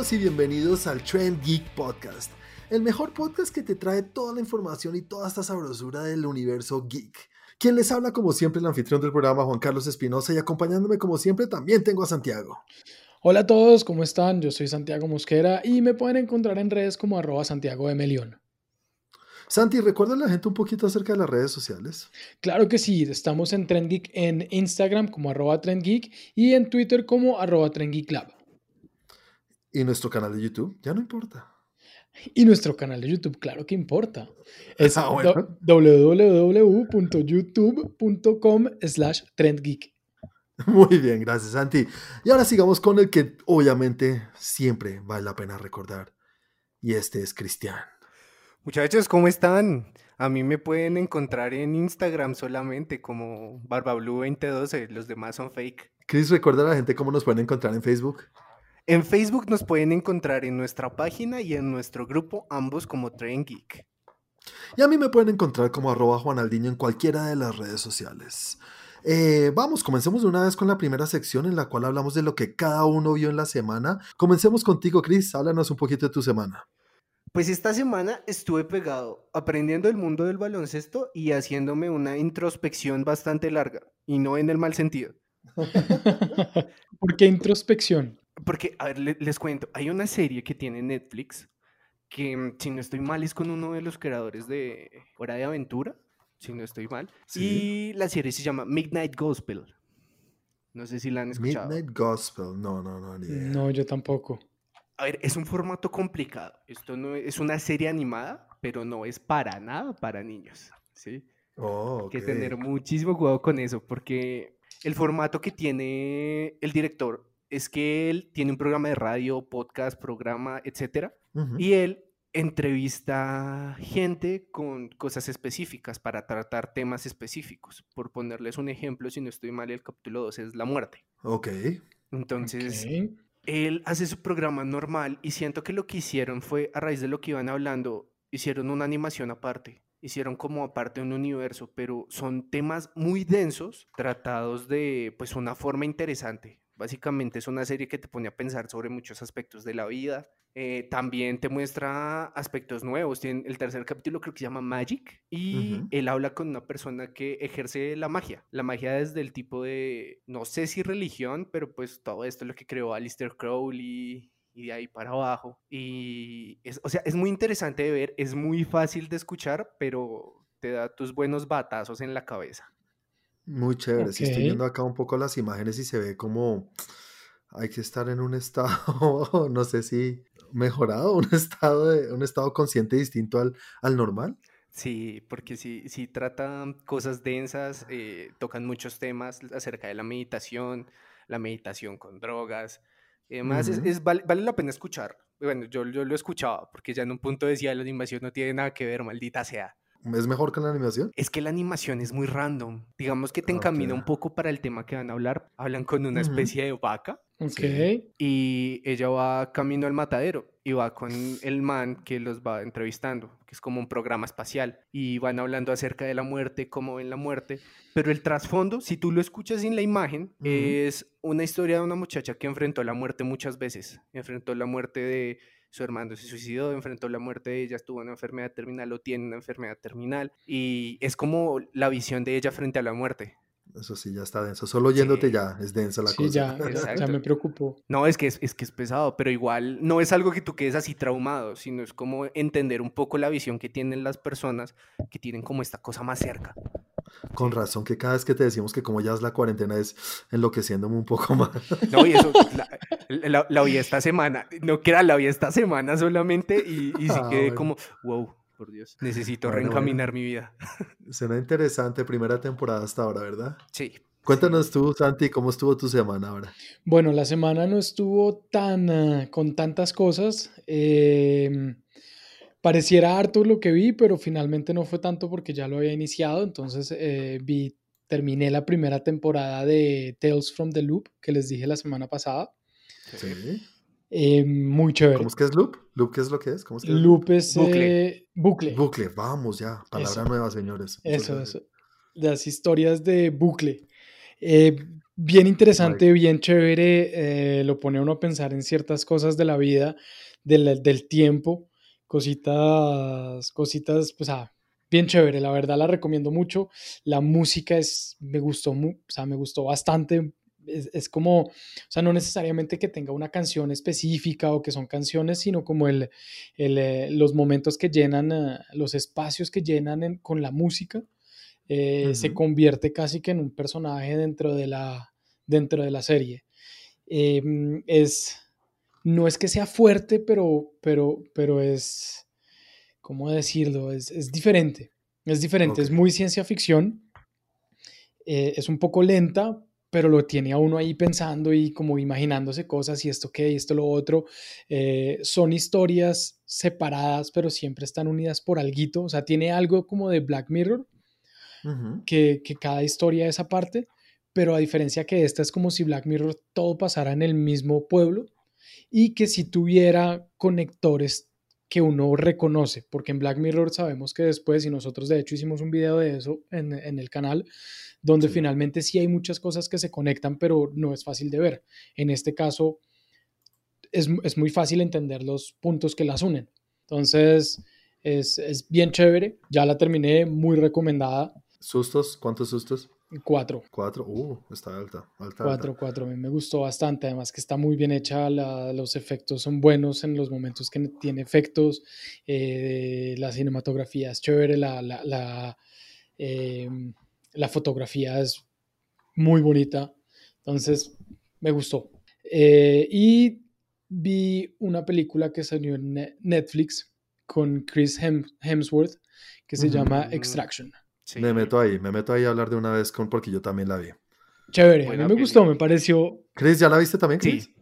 todos y bienvenidos al Trend Geek Podcast, el mejor podcast que te trae toda la información y toda esta sabrosura del universo geek. Quien les habla como siempre el anfitrión del programa Juan Carlos Espinosa y acompañándome como siempre también tengo a Santiago. Hola a todos, ¿cómo están? Yo soy Santiago Mosquera y me pueden encontrar en redes como arroba Santiago de Melión. Santi, recuerda a la gente un poquito acerca de las redes sociales. Claro que sí, estamos en TrendGeek en Instagram como arroba TrendGeek y en Twitter como arroba TrendGeekLab. Y nuestro canal de YouTube, ya no importa. Y nuestro canal de YouTube, claro que importa. Es ah, www.youtube.com slash trendgeek. Muy bien, gracias Santi. Y ahora sigamos con el que obviamente siempre vale la pena recordar. Y este es Cristian. Muchachos, ¿cómo están? A mí me pueden encontrar en Instagram solamente como BarbaBlue2012, los demás son fake. Chris, recuerda a la gente cómo nos pueden encontrar en Facebook. En Facebook nos pueden encontrar en nuestra página y en nuestro grupo, ambos como Train Geek. Y a mí me pueden encontrar como arroba Juanaldiño en cualquiera de las redes sociales. Eh, vamos, comencemos de una vez con la primera sección en la cual hablamos de lo que cada uno vio en la semana. Comencemos contigo, Chris. Háblanos un poquito de tu semana. Pues esta semana estuve pegado aprendiendo el mundo del baloncesto y haciéndome una introspección bastante larga, y no en el mal sentido. ¿Por qué introspección? Porque, a ver, les, cuento, hay una serie que tiene Netflix que, mm, si no estoy mal, es con uno de los creadores de Hora de Aventura, si no estoy mal, y la serie se llama Midnight Gospel. No sé si la han escuchado. Midnight Gospel, no, no, no, ni No, yo tampoco a ver, es un formato complicado. Esto no es una serie animada, pero no es para nada para niños, ¿sí? Oh, Hay que tener muchísimo cuidado con eso, porque el formato que tiene el director es que él tiene un programa de radio, podcast, programa, etcétera, y él entrevista gente con cosas específicas para tratar temas específicos. Por ponerles un ejemplo, si no estoy mal, el capítulo 2 es la muerte. Ok. Entonces, él hace su programa normal y siento que lo que hicieron fue, a raíz de lo que iban hablando, hicieron una animación aparte, hicieron como aparte un universo, pero son temas muy densos, tratados de pues una forma interesante. Básicamente es una serie que te pone a pensar sobre muchos aspectos de la vida. Eh, también te muestra aspectos nuevos. Tiene el tercer capítulo creo que se llama Magic y él habla con una persona que ejerce la magia. La magia desde el tipo de, no sé si religión, pero pues todo esto es lo que creó Alistair Crowley y de ahí para abajo. Y es, o sea, es muy interesante de ver, es muy fácil de escuchar, pero te da tus buenos batazos en la cabeza. Muy chévere. Si estoy viendo acá un poco las imágenes y se ve como hay que estar en un estado, no sé si mejorado, un estado, de, un estado consciente distinto al, al normal. Sí, porque si, si tratan cosas densas, eh, tocan muchos temas acerca de la meditación, la meditación con drogas. Además, es, vale, la pena escuchar. Bueno, yo, yo lo escuchaba porque ya en un punto decía la animación no tiene nada que ver, maldita sea. ¿Es mejor que la animación? Es que la animación es muy random. Digamos que te encamina un poco para el tema que van a hablar. Hablan con una especie de vaca. Ok. Y ella va camino al matadero y va con el man que los va entrevistando, que es como un programa espacial. Y van hablando acerca de la muerte, cómo ven la muerte. Pero el trasfondo, si tú lo escuchas en la imagen, es una historia de una muchacha que enfrentó la muerte muchas veces. Enfrentó la muerte de su hermano se suicidó, enfrentó la muerte de ella, estuvo en una enfermedad terminal o tiene una enfermedad terminal y es como la visión de ella frente a la muerte. Eso sí, ya está denso. Solo oyéndote ya es densa la cosa. Sí, ya, ya me preocupó. No, es que es, es, que es pesado, pero igual no es algo que tú quedes así traumado, sino es como entender un poco la visión que tienen las personas que tienen como esta cosa más cerca. Con razón que cada vez que te decimos que como ya es la cuarentena es enloqueciéndome un poco más. No, y eso, la, la, vi esta semana, no que era la vi esta semana solamente y, y sí ah, quedé como, wow, por Dios, necesito reencaminar mi vida. Suena interesante, primera temporada hasta ahora, ¿verdad? Sí. Cuéntanos tú, Santi, ¿cómo estuvo tu semana ahora? Bueno, la semana no estuvo tan ah, con tantas cosas. Eh, pareciera harto lo que vi, pero finalmente no fue tanto porque ya lo había iniciado. Entonces eh, vi, terminé la primera temporada de Tales from the Loop que les dije la semana pasada. Sí. Eh, muy chévere. ¿Cómo es que es Loop? ¿Loop qué es lo que es? ¿Cómo es que loop es bucle. Eh, bucle. Bucle, vamos ya. Palabra nueva, señores. Eso, eso. Las historias de bucle. Eh, bien interesante, bien chévere, eh, lo pone uno a pensar en ciertas cosas de la vida, del, del tiempo, cositas, cositas, pues ah, bien chévere, la verdad la recomiendo mucho. La música es, me gustó, o sea, me gustó bastante. Es, como, o sea, no necesariamente que tenga una canción específica o que son canciones, sino como el, el eh, los momentos que llenan, eh, los espacios que llenan con la música, eh, se convierte casi que en un personaje dentro de la, dentro de la serie. Em, es, no es que sea fuerte, pero, pero, pero es, ¿cómo decirlo? Es, es diferente. Es diferente, es muy ciencia ficción. Eh, es un poco lenta, pero lo tiene a uno ahí pensando y como imaginándose cosas y esto qué, y esto lo otro. Eh, son historias separadas, pero siempre están unidas por algo. O sea, tiene algo como de Black Mirror, que, que, cada historia es aparte, pero a diferencia que esta es como si Black Mirror todo pasara en el mismo pueblo y que si tuviera conectores que uno reconoce, porque en Black Mirror sabemos que después, y nosotros de hecho hicimos un video de eso en, el canal, donde finalmente sí hay muchas cosas que se conectan, pero no es fácil de ver. En este caso, es, muy fácil entender los puntos que las unen. Entonces, es, es bien chévere, ya la terminé, muy recomendada. ¿Sustos? ¿Cuántos sustos? Cuatro. Cuatro, uh, está alta. alta cuatro, cuatro. A mí me gustó bastante. Además que está muy bien hecha. los efectos son buenos en los momentos que tiene efectos. Eh, la cinematografía es chévere. La, la, la, em, la, fotografía es muy bonita. Entonces, me gustó. Eh, y vi una película que salió en Netflix con Chris Hemsworth que se llama Extraction. Me meto ahí, me meto ahí a hablar de una vez con porque yo también la vi. Chévere, a mí me gustó, me pareció. Chris, ¿ya la viste también, Chris? Sí.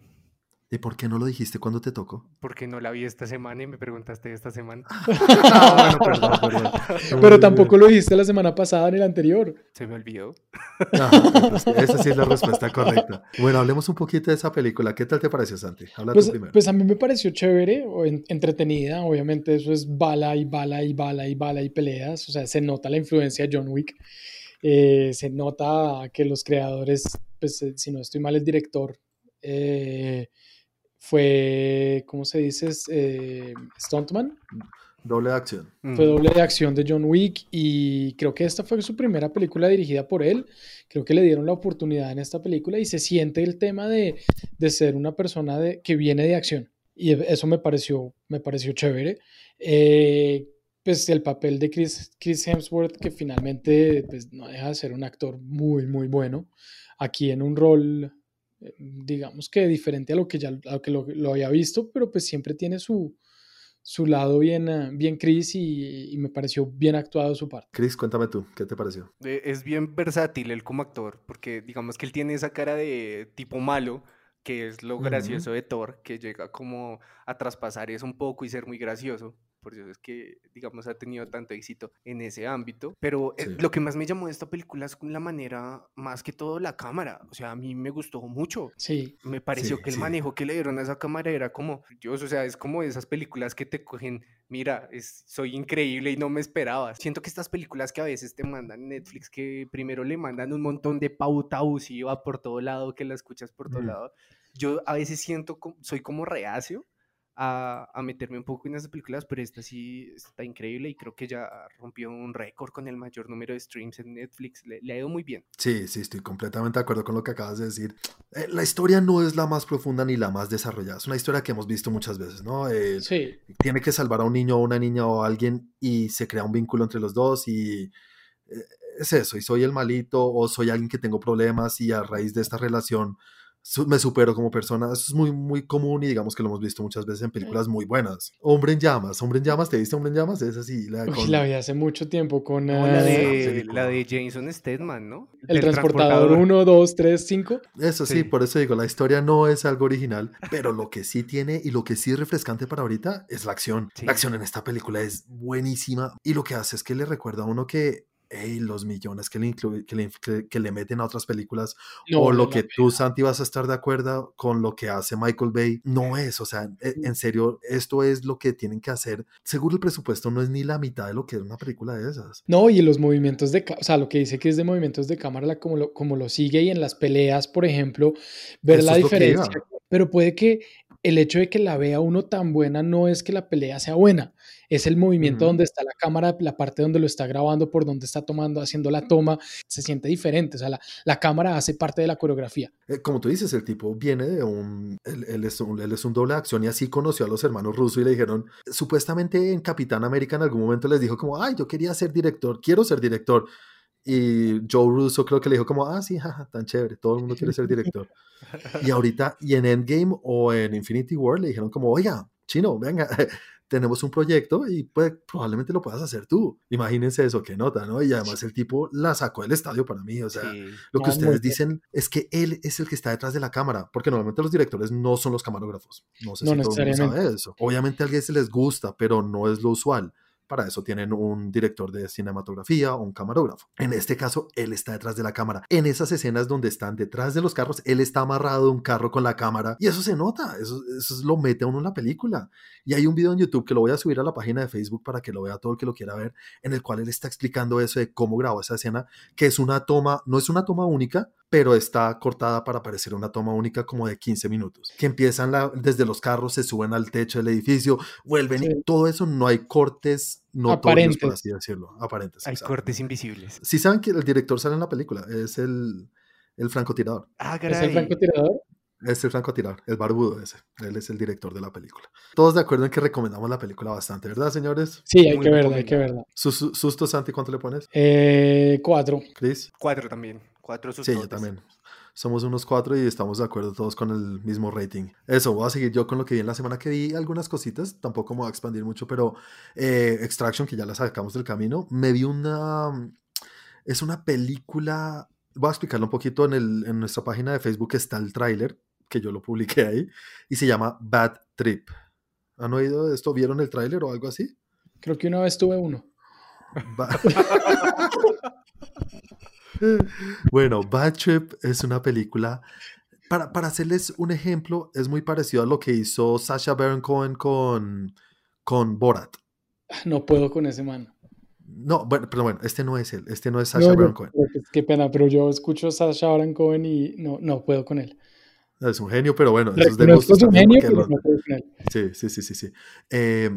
¿Y por qué no lo dijiste cuando te tocó? Porque no la vi esta semana y me preguntaste esta semana. ah, bueno, perdón, perdón. Pero tampoco lo dijiste la semana pasada ni la anterior. Se me olvidó. Ah, pues, esa sí es la respuesta correcta. Bueno, hablemos un poquito de esa película. ¿Qué tal te pareció, Santi? Habla pues, tú primero. Pues a mí me pareció chévere, o entretenida. Obviamente eso es bala y bala y bala y bala y peleas. O sea, se nota la influencia de John Wick. Eh, se nota que los creadores, pues eh, si no estoy mal, el director... Eh, fue, ¿cómo se dice? Eh, Stuntman. Doble de acción. Fue doble de acción de John Wick y creo que esta fue su primera película dirigida por él. Creo que le dieron la oportunidad en esta película y se siente el tema de, de ser una persona de, que viene de acción. Y eso me pareció, me pareció chévere. Eh, pues el papel de Chris, Chris Hemsworth, que finalmente pues, no deja de ser un actor muy, muy bueno. Aquí en un rol digamos que diferente a lo que ya que lo, había visto, pero pues siempre tiene su, su lado bien, eh, bien Chris y, me pareció bien actuado su parte. Chris, cuéntame tú, ¿qué te pareció? Es bien versátil él como actor, porque digamos que él tiene esa cara de tipo malo, que es lo gracioso de Thor, que llega como a traspasar eso un poco y ser muy gracioso por eso es que, digamos, ha tenido tanto éxito en ese ámbito. Pero eh, lo que más me llamó de esta película es la manera, más que todo, la cámara. O sea, a mí me gustó mucho. Sí. Me pareció que el manejo que le dieron a esa cámara era como, Dios, o sea, es como esas películas que te cogen, mira, es, soy increíble y no me esperaba. Siento que estas películas que a veces te mandan Netflix, que primero le mandan un montón de pauta abusiva por todo lado, que la escuchas por todo lado. Yo a veces siento, soy como reacio a, meterme un poco en esas películas, pero esta sí está increíble y creo que ya rompió un récord con el mayor número de streams en Netflix. Le, ha ido muy bien. Sí, sí, estoy completamente de acuerdo con lo que acabas de decir. Eh, la historia no es la más profunda ni la más desarrollada. Es una historia que hemos visto muchas veces, ¿no? Eh, sí. Tiene que salvar a un niño o una niña o alguien y se crea un vínculo entre los dos y eh, es eso, y soy el malito o soy alguien que tengo problemas y a raíz de esta relación me supero como persona. Eso es muy, muy común y digamos que lo hemos visto muchas veces en películas muy buenas. Hombre en llamas, Hombre en llamas, ¿te viste Hombre en llamas? Es así. La, la vi hace mucho tiempo con... la, de, la de Jason Statham, ¿no? El, transportador 1, 2, 3, 5. Eso sí. por eso digo, la historia no es algo original, pero lo que sí tiene y lo que sí es refrescante para ahorita es la acción. La acción en esta película es buenísima y lo que hace es que le recuerda a uno que hey, los millones que le, que le, que le meten a otras películas o lo que tú, Santi, vas a estar de acuerdo con lo que hace Michael Bay, no es, o sea, e, en, serio, esto es lo que tienen que hacer. Seguro el presupuesto no es ni la mitad de lo que es una película de esas. No, y los movimientos de, o sea, lo que dice que es de movimientos de cámara, como lo, como lo sigue y en las peleas, por ejemplo, ver la diferencia. Pero puede que el hecho de que la vea uno tan buena no es que la pelea sea buena, es el movimiento donde está la cámara, la parte donde lo está grabando, por donde está tomando, haciendo la toma, se siente diferente, o sea, la, la cámara hace parte de la coreografía. Eh, como tú dices, el tipo viene de un él, es un, él es un doble acción y así conoció a los hermanos rusos y le dijeron, supuestamente en Capitán América en algún momento les dijo como, ay, yo quería ser director, quiero ser director. Y Joe Russo creo que le dijo como, ah, sí, jaja, tan chévere, todo el mundo quiere ser director. y ahorita, y en Endgame o en Infinity War le dijeron como, oiga, chino, venga, tenemos un proyecto y pues, probablemente lo puedas hacer tú. Imagínense eso, qué nota, ¿no? Y además el tipo la sacó del estadio para mí, o sea, lo que ustedes dicen es que él es el que está detrás de la cámara, porque normalmente los directores no son los camarógrafos. No sé si todo el mundo sabe eso. Obviamente a alguien se les gusta, pero no es lo usual. Para eso tienen un director de cinematografía o un camarógrafo. En este caso, él está detrás de la cámara. En esas escenas donde están detrás de los carros, él está amarrado de un carro con la cámara y eso se nota, eso, eso lo mete a uno en la película. Y hay un video en YouTube que lo voy a subir a la página de Facebook para que lo vea todo el que lo quiera ver, en el cual él está explicando eso de cómo grabó esa escena, que es una toma, no es una toma única, pero está cortada para parecer una toma única como de 15 minutos. Que empiezan desde los carros, se suben al techo del edificio, vuelven y todo eso, no hay cortes notorios, por así decirlo, aparentes. Hay cortes invisibles. Si saben que el director sale en la película, es el, el francotirador. Ah, ¿Es el francotirador? Es el francotirador, el barbudo ese. Él es el director de la película. Todos de acuerdo en que recomendamos la película bastante, ¿verdad, señores? Sí, hay que verla, hay que verla. ¿Susto, Santi, cuánto le pones? Eh, cuatro. ¿Chris? Cuatro también. Cuatro Sí, yo también. Somos unos cuatro y estamos de acuerdo todos con el mismo rating. Eso, voy a seguir yo con lo que vi en la semana que vi algunas cositas, tampoco me voy a expandir mucho, pero eh, Extraction, que ya la sacamos del camino, me vi una... Es una película, voy a explicarlo un poquito, en, el, en nuestra página de Facebook está el tráiler, que yo lo publiqué ahí, y se llama Bad Trip. ¿Han oído esto? ¿Vieron el tráiler o algo así? Creo que una vez tuve uno. bueno, Bad Trip es una película. Para, para, hacerles un ejemplo, es muy parecido a lo que hizo Sasha Baron Cohen con, con Borat. No puedo con ese man. No, bueno, pero bueno, este no es él, este no es Sasha Baron Cohen. Qué pena, pero yo escucho a Sasha Baron Cohen y no, no puedo con él. Es un genio, pero bueno, eso es de gusto. Es un genio, pero no puedo con él. Sí, sí, sí, sí. sí. Eh,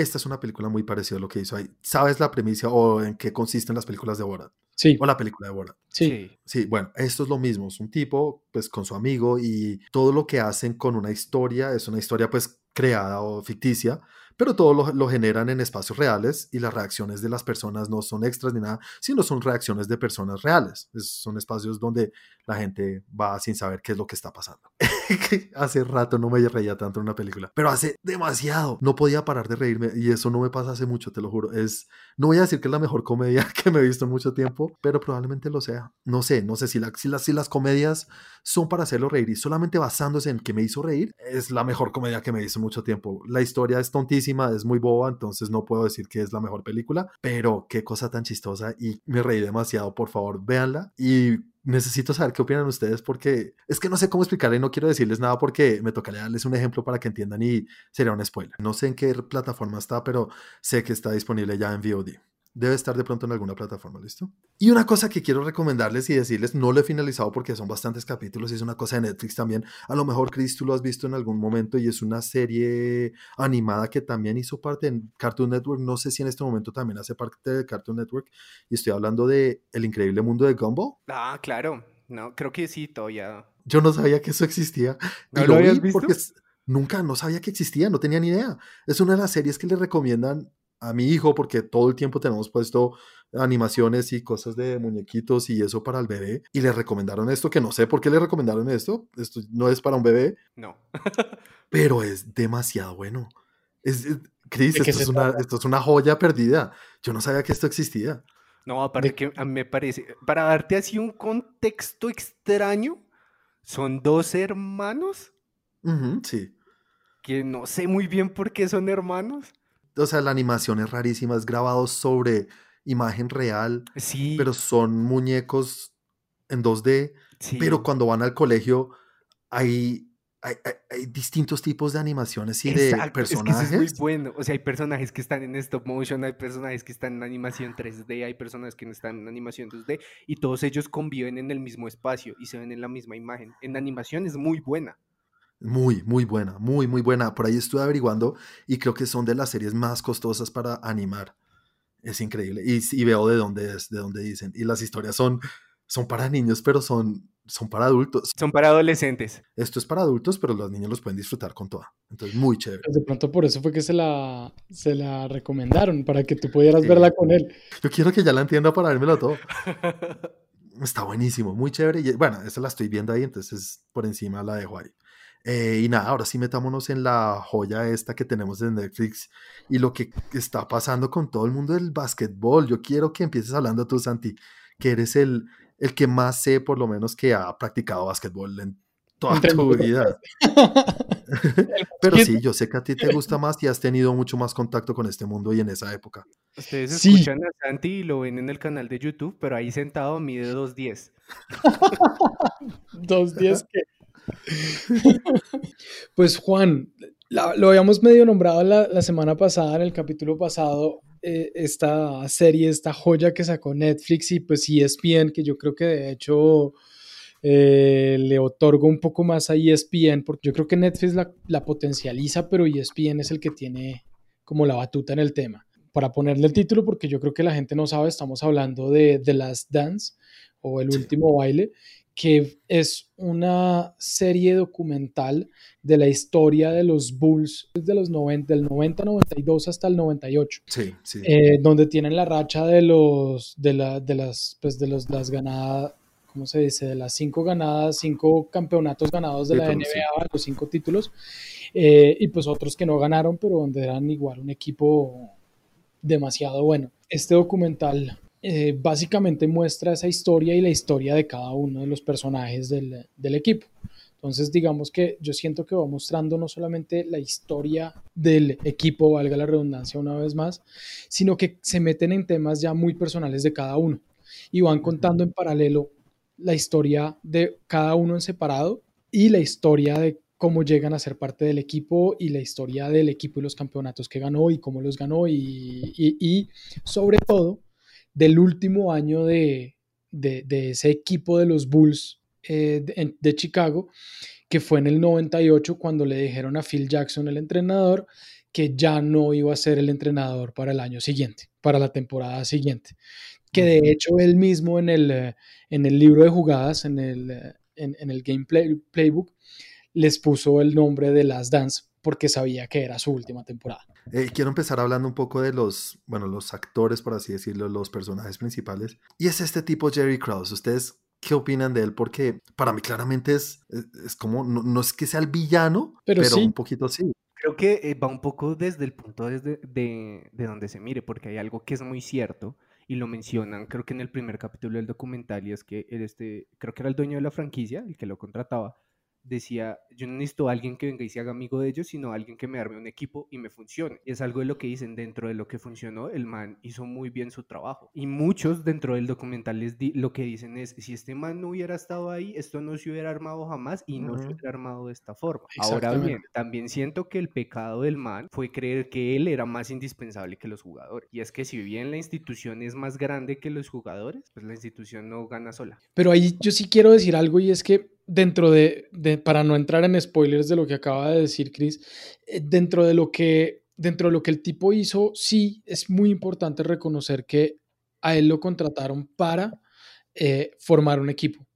esta es una película muy parecida a lo que hizo ahí. ¿Sabes la premisa o en qué consisten las películas de Borat? Sí. O la película de Borat. Sí. Sí, bueno, esto es lo mismo. Es un tipo, pues, con su amigo y todo lo que hacen con una historia es una historia, pues, creada o ficticia, pero todo lo, generan en espacios reales y las reacciones de las personas no son extras ni nada, sino son reacciones de personas reales. son espacios donde la gente va sin saber qué es lo que está pasando. hace rato no me reía tanto en una película, pero hace demasiado. No podía parar de reírme y eso no me pasa hace mucho, te lo juro. Es, no voy a decir que es la mejor comedia que me he visto en mucho tiempo, pero probablemente lo sea. No sé, no sé si, la, si, las, si las comedias son para hacerlo reír y solamente basándose en que me hizo reír, es la mejor comedia que me visto en mucho tiempo. La historia es tontísima es muy boba, entonces no puedo decir que es la mejor película, pero qué cosa tan chistosa y me reí demasiado, por favor, véanla y necesito saber qué opinan ustedes porque es que no sé cómo explicarle y no quiero decirles nada porque me tocaría darles un ejemplo para que entiendan y sería un spoiler. No sé en qué plataforma está, pero sé que está disponible ya en VOD. Debe estar de pronto en alguna plataforma, ¿listo? Y una cosa que quiero recomendarles y decirles, no lo he finalizado porque son bastantes capítulos y es una cosa de Netflix también. A lo mejor, Chris, tú lo has visto en algún momento y es una serie animada que también hizo parte de Cartoon Network. No sé si en este momento también hace parte de Cartoon Network. Y estoy hablando de El increíble mundo de Gumball. Ah, claro. No, creo que sí, todavía. Yo no sabía que eso existía. ¿No lo, habías visto? Porque nunca, no sabía que existía, no tenía ni idea. Es una de las series que le recomiendan a mi hijo porque todo el tiempo tenemos puesto animaciones y cosas de muñequitos y eso para el bebé y le recomendaron esto que no sé por qué le recomendaron esto esto no es para un bebé. No. Pero es demasiado bueno. Es, Chris esto es, una, esto es una joya perdida. Yo no sabía que esto existía. No aparte que a mí me parece para darte así un contexto extraño son dos hermanos. Sí. Que no sé muy bien por qué son hermanos o sea, la animación es rarísima, es grabado sobre imagen real, Sí, pero son muñecos en 2D, pero sí. cuando van al colegio hay, hay, hay- hay distintos tipos de animaciones y de Exacto, es que eso es muy personajes. bueno. O sea, hay personajes que están en stop motion, hay personajes que están en animación 3D, hay personas que no están en animación 2D, y todos ellos conviven en el mismo espacio y se ven en la misma imagen. En animación es muy buena. Muy, muy buena, muy, muy buena. Por ahí estuve averiguando y creo que son de las series más costosas para animar. Es increíble. Y, y veo de dónde es, de dónde dicen. Y las historias son, son para niños, pero son, son para adultos. Son para adolescentes. Esto es para adultos, pero los niños los pueden disfrutar con toda. Entonces, muy chévere. Pues de pronto por eso fue que se la, se la recomendaron, para que tú pudieras Sí. verla con él. Yo quiero que ya la entienda para vérmelo todo. Está buenísimo, muy chévere. Y, bueno, esa la estoy viendo ahí, entonces por encima la dejo ahí. Eh, y nada, ahora sí metámonos en la joya esta que tenemos en Netflix y lo que está pasando con todo el mundo del básquetbol. Yo quiero que empieces hablando tú, Santi, que eres el, el que más sé, por lo menos, que ha practicado básquetbol en toda Entre tu vida. Pero sí, yo sé que a ti te gusta más y has tenido mucho más contacto con este mundo y en esa época. Ustedes Sí. escuchan a Santi y lo ven en el canal de YouTube, pero ahí sentado mide 2.10. Dos días que. Pues Juan, la- lo habíamos medio nombrado la, la semana pasada, en el capítulo pasado, eh, esta serie, esta joya que sacó Netflix y pues ESPN, que yo creo que de hecho eh, le otorgo un poco más a ESPN, porque yo creo que Netflix la, la potencializa, pero ESPN es el que tiene como la batuta en el tema. Para ponerle el título, porque yo creo que la gente no sabe, estamos hablando de The Last Dance o El. Último Baile, que es una serie documental de la historia de los Bulls desde los 90, del 90-92 hasta el 98 Sí, sí. eh, donde tienen la racha de los de, la, de las pues de los las ganadas ¿cómo se dice? de las cinco ganadas cinco campeonatos ganados de la sí. NBA los cinco títulos eh, y pues otros que no ganaron pero donde eran igual un equipo demasiado bueno este documental eh, básicamente muestra esa historia y la historia de cada uno de los personajes del, del equipo. Entonces, digamos que yo siento que va mostrando no solamente la historia del equipo, valga la redundancia una vez más, sino que se meten en temas ya muy personales de cada uno y van contando en paralelo la historia de cada uno en separado y la historia de cómo llegan a ser parte del equipo y la historia del equipo y los campeonatos que ganó y cómo los ganó y, y- y sobre todo del último año de, de- de ese equipo de los Bulls eh, de, Chicago, que fue en el 98 cuando le dijeron a Phil Jackson, el entrenador, que ya no iba a ser el entrenador para el año siguiente, para la temporada siguiente. Que de hecho él mismo en el, eh, en el libro de jugadas, en el, eh, en, en el gameplay playbook, les puso el nombre de Last Dance porque sabía que era su última temporada. Eh, quiero empezar hablando un poco de los, bueno, los actores, por así decirlo, los personajes principales. Y es este tipo Jerry Krause. ¿Ustedes qué opinan de él? Porque para mí claramente es, es, como, no, no es que sea el villano, Pero pero, sí. un poquito sí. Creo que eh, va un poco desde el punto desde de, de donde se mire, porque hay algo que es muy cierto y lo mencionan, creo que en el primer capítulo del documental, y es que este, creo que era el dueño de la franquicia, el que lo contrataba, decía, yo no necesito a alguien que venga y se haga amigo de ellos, sino a alguien que me arme un equipo y me funcione. Y es algo de lo que dicen, dentro de lo que funcionó, el man hizo muy bien su trabajo. Y muchos dentro del documental les di- lo que dicen es, si este man no hubiera estado ahí, esto no se hubiera armado jamás y no se hubiera armado de esta forma. Ahora bien, también siento que el pecado del man fue creer que él era más indispensable que los jugadores. Y es que si bien la institución es más grande que los jugadores, pues la institución no gana sola. Pero ahí yo sí quiero decir algo y es que dentro de, de- para no entrar en spoilers de lo que acaba de decir Chris, eh, dentro de lo que dentro de lo que el tipo hizo, sí es muy importante reconocer que a él lo contrataron para eh, formar un equipo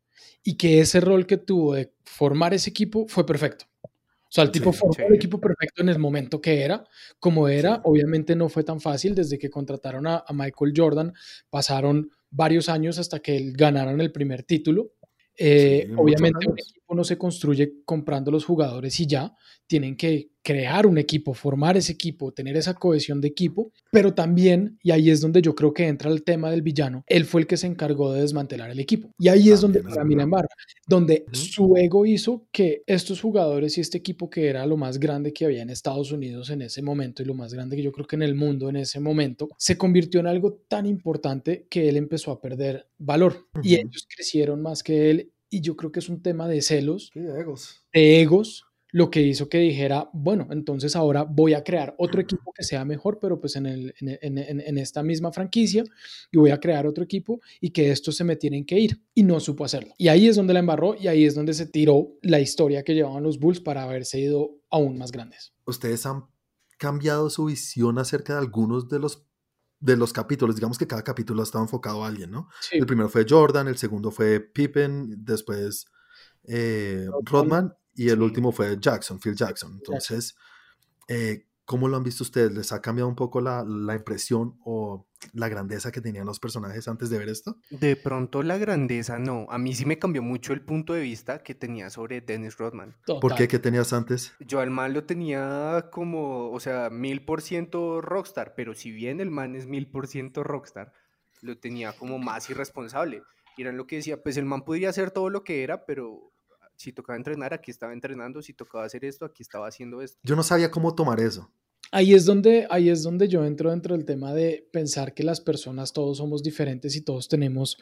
y que ese rol que tuvo de formar ese equipo fue perfecto. O sea, el tipo Sí, formó sí. el equipo perfecto en el momento que era, como era. Sí. Obviamente no fue tan fácil desde que contrataron a, a Michael Jordan, pasaron varios años hasta que ganaron el primer título. Eh, Sí, obviamente un equipo no se construye comprando los jugadores y ya, tienen que crear un equipo, formar ese equipo, tener esa cohesión de equipo, pero también, y ahí es donde yo creo que entra el tema del villano, él fue el que se encargó de desmantelar el equipo. Y ahí es donde para mí la embarra, donde su ego hizo que estos jugadores y este equipo que era lo más grande que había en Estados Unidos en ese momento y lo más grande que yo creo que en el mundo en ese momento, se convirtió en algo tan importante que él empezó a perder valor y ellos crecieron más que él y yo creo que es un tema de celos, de egos. De egos lo que hizo que dijera, bueno, entonces ahora voy a crear otro equipo que sea mejor, pero pues en, el, en, en, esta misma franquicia, y voy a crear otro equipo y que estos se me tienen que ir. Y no supo hacerlo. Y ahí es donde la embarró y ahí es donde se tiró la historia que llevaban los Bulls para haberse ido aún más grandes. Ustedes han cambiado su visión acerca de algunos de los de los capítulos, digamos que cada capítulo estaba enfocado a alguien, ¿no? El primero fue Jordan, el segundo fue Pippen, después eh, Rodman y el último fue Jackson, Phil Jackson. Entonces, eh, ¿cómo lo han visto ustedes? ¿Les ha cambiado un poco la, la, impresión o la grandeza que tenían los personajes antes de ver esto? De pronto la grandeza no. A mí sí me cambió mucho el punto de vista que tenía sobre Dennis Rodman. ¿Por qué? ¿Qué tenías antes? Yo al man lo tenía como, o sea, mil por ciento rockstar, pero si bien el man es mil por ciento rockstar, lo tenía como más irresponsable. Y era lo que decía, pues el man podría hacer todo lo que era, pero si tocaba entrenar, aquí estaba entrenando, si tocaba hacer esto, aquí estaba haciendo esto. Yo no sabía cómo tomar eso. Ahí es donde, ahí es donde yo entro dentro del tema de pensar que las personas todos somos diferentes y todos tenemos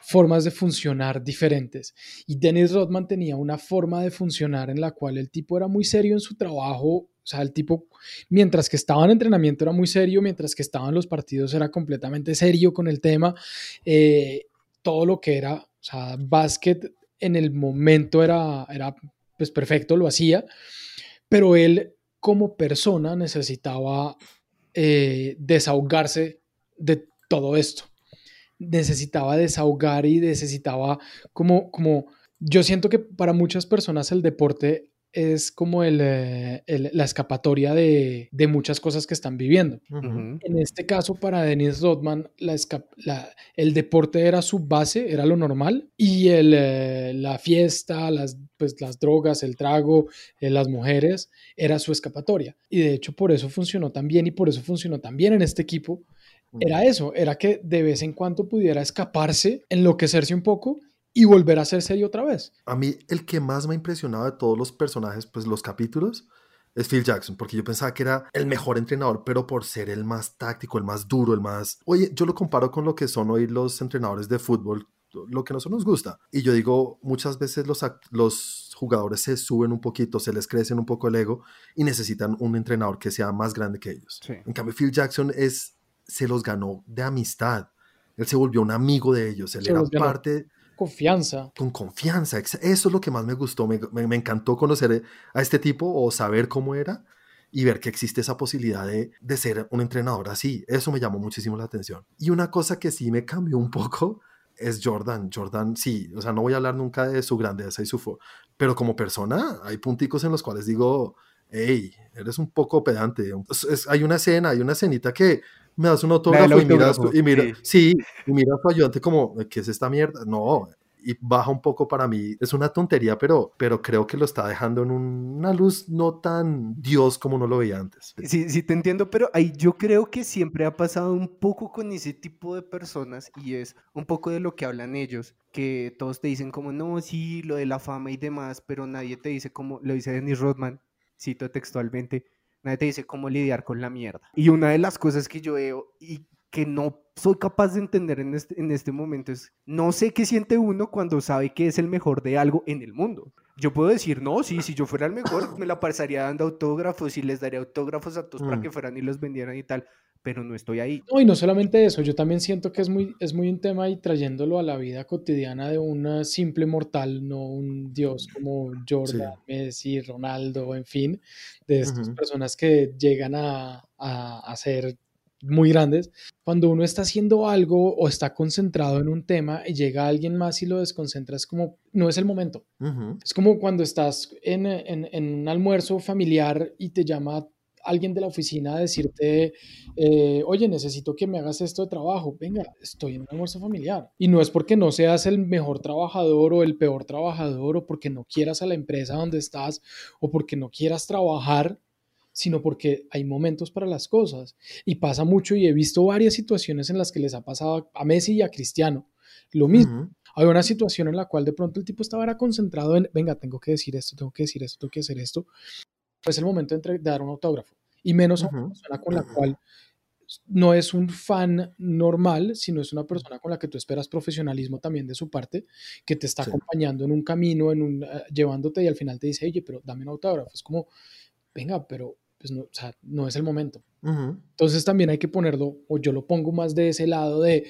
formas de funcionar diferentes. Y Dennis Rodman tenía una forma de funcionar en la cual el tipo era muy serio en su trabajo, o sea, el tipo, mientras que estaba en entrenamiento era muy serio, mientras que estaba en los partidos era completamente serio con el tema. Eh, todo lo que era, o sea, básquet en el momento era, era pues perfecto, lo hacía, pero él como persona necesitaba eh, desahogarse de todo esto. Necesitaba desahogar y necesitaba como, como, yo siento que para muchas personas el deporte es como eh, el, la escapatoria de, de, muchas cosas que están viviendo. En este caso, para Dennis Rodman, la, la, el deporte era su base, era lo normal, y el, eh, la fiesta, las, pues, las drogas, el trago, eh, las mujeres, era su escapatoria. Y de hecho, por eso funcionó tan bien y por eso funcionó tan bien en este equipo. Era eso, era que de vez en cuando pudiera escaparse, enloquecerse un poco y volver a ser serio otra vez. A mí el que más me ha impresionado de todos los personajes, pues los capítulos, es Phil Jackson, porque yo pensaba que era el mejor entrenador, pero por ser el más táctico, el más duro, el más... Oye, yo lo comparo con lo que son hoy los entrenadores de fútbol, lo que nosotros nos gusta. Y yo digo, muchas veces los, los jugadores se suben un poquito, se les crecen un poco el ego y necesitan un entrenador que sea más grande que ellos. En cambio, Phil Jackson es, se los ganó de amistad. Él se volvió un amigo de ellos, él era parte Confianza. Con confianza. Eso es lo que más me gustó. Me, me, encantó conocer a este tipo o saber cómo era y ver que existe esa posibilidad de, de, ser un entrenador así. Eso me llamó muchísimo la atención. Y una cosa que sí me cambió un poco es Jordan. Jordan, sí, o sea, no voy a hablar nunca de su grandeza y su... Pero como persona, hay punticos en los cuales digo, hey, eres un poco pedante. hay una escena, hay una escenita que me das un autógrafo y miras, y mira, sí. y mira a tu ayudante como, ¿qué es esta mierda? No, y baja un poco para mí. Es una tontería, pero, pero creo que lo está dejando en una luz no tan Dios como no lo veía antes. Sí, sí, te entiendo, pero ahí yo creo que siempre ha pasado un poco con ese tipo de personas y es un poco de lo que hablan ellos, que todos te dicen como, no, sí, lo de la fama y demás, pero nadie te dice como, lo dice Dennis Rodman, cito textualmente, Nadie te dice cómo lidiar con la mierda. Y una de las cosas que yo veo y que no soy capaz de entender en este, en este momento es, no sé qué siente uno cuando sabe que es el mejor de algo en el mundo. Yo puedo decir, no, sí, si yo fuera el mejor, me la pasaría dando autógrafos y les daría autógrafos a todos para mm. que fueran y los vendieran y tal, pero no estoy ahí. No, y no solamente eso, yo también siento que es muy, es muy un tema y trayéndolo a la vida cotidiana de un simple mortal, no un dios como Jordan, Messi, Ronaldo, en fin, de estas personas que llegan a, a, ser muy grandes. Cuando uno está haciendo algo o está concentrado en un tema y llega alguien más y lo desconcentra, es como, no es el momento. Es como cuando estás en, en, en, un almuerzo familiar y te llama alguien de la oficina a decirte, eh, oye, necesito que me hagas esto de trabajo. Venga, estoy en un almuerzo familiar. Y no es porque no seas el mejor trabajador o el peor trabajador o porque no quieras a la empresa donde estás o porque no quieras trabajar sino porque hay momentos para las cosas. Y pasa mucho y he visto varias situaciones en las que les ha pasado a Messi y a Cristiano. Lo mismo. Hay una situación en la cual de pronto el tipo estaba concentrado en, venga, tengo que decir esto, tengo que decir esto, tengo que hacer esto. Es el momento de, dar un autógrafo. Y menos a una persona con la cual no es un fan normal, sino es una persona con la que tú esperas profesionalismo también de su parte, que te está acompañando en un camino, en un, eh, llevándote y al final te dice, oye, pero dame un autógrafo. Es como, venga, pero pues no, o sea, no es el momento. Entonces también hay que ponerlo, o yo lo pongo más de ese lado de,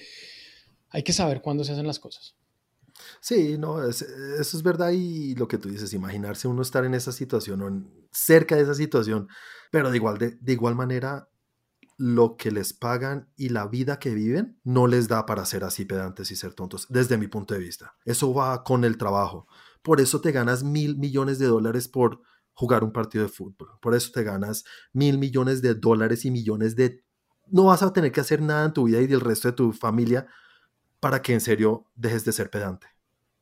hay que saber cuándo se hacen las cosas. Sí, no, eso es verdad y lo que tú dices, imaginarse uno estar en esa situación o cerca de esa situación, pero de igual, de, de igual manera, lo que les pagan y la vida que viven no les da para ser así pedantes y ser tontos, desde mi punto de vista. Eso va con el trabajo. Por eso te ganas mil millones de dólares por jugar un partido de fútbol. Por eso te ganas mil millones de dólares y millones de... No vas a tener que hacer nada en tu vida y del resto de tu familia para que en serio dejes de ser pedante.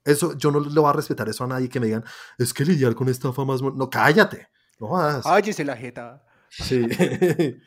Eso, yo no le voy a respetar eso a nadie que me digan, es que lidiar con esta fama es... No, cállate. No vas. Cállese la jeta. Sí.